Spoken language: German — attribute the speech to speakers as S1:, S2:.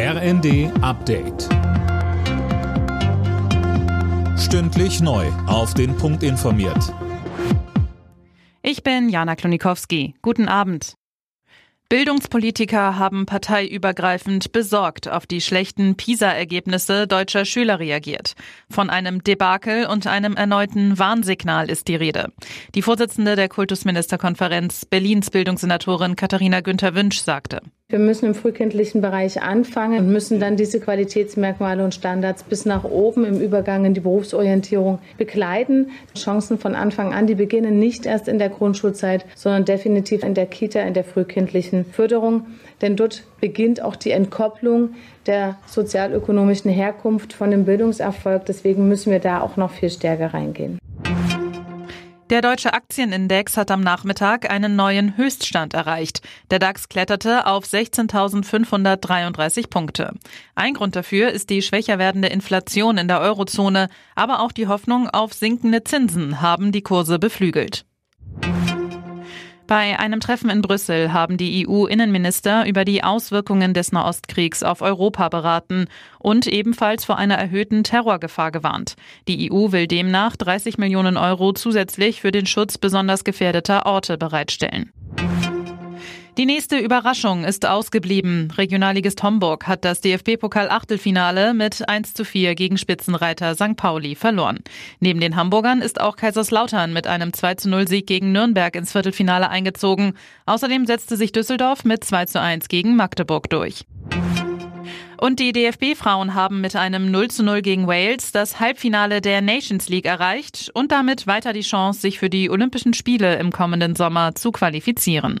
S1: RND Update. Stündlich neu. Auf den Punkt informiert.
S2: Ich bin Jana Klonikowski. Guten Abend. Bildungspolitiker haben parteiübergreifend besorgt auf die schlechten PISA-Ergebnisse deutscher Schüler reagiert. Von einem Debakel und einem erneuten Warnsignal ist die Rede. Die Vorsitzende der Kultusministerkonferenz Berlins Bildungssenatorin Katharina Günther Wünsch sagte.
S3: Wir müssen im frühkindlichen Bereich anfangen und müssen dann diese Qualitätsmerkmale und Standards bis nach oben im Übergang in die Berufsorientierung begleiten. Chancen von Anfang an, die beginnen nicht erst in der Grundschulzeit, sondern definitiv in der Kita, in der frühkindlichen Förderung. Denn dort beginnt auch die Entkopplung der sozialökonomischen Herkunft von dem Bildungserfolg. Deswegen müssen wir da auch noch viel stärker reingehen.
S2: Der deutsche Aktienindex hat am Nachmittag einen neuen Höchststand erreicht. Der DAX kletterte auf 16.533 Punkte. Ein Grund dafür ist die schwächer werdende Inflation in der Eurozone, aber auch die Hoffnung auf sinkende Zinsen haben die Kurse beflügelt. Bei einem Treffen in Brüssel haben die EU-Innenminister über die Auswirkungen des Nahostkriegs auf Europa beraten und ebenfalls vor einer erhöhten Terrorgefahr gewarnt. Die EU will demnach 30 Millionen Euro zusätzlich für den Schutz besonders gefährdeter Orte bereitstellen. Die nächste Überraschung ist ausgeblieben. Regionalligist Homburg hat das DFB-Pokal-Achtelfinale mit 1 zu 4 gegen Spitzenreiter St. Pauli verloren. Neben den Hamburgern ist auch Kaiserslautern mit einem 2 zu 0 Sieg gegen Nürnberg ins Viertelfinale eingezogen. Außerdem setzte sich Düsseldorf mit 2 zu 1 gegen Magdeburg durch. Und die DFB-Frauen haben mit einem 0 zu 0 gegen Wales das Halbfinale der Nations League erreicht und damit weiter die Chance, sich für die Olympischen Spiele im kommenden Sommer zu qualifizieren.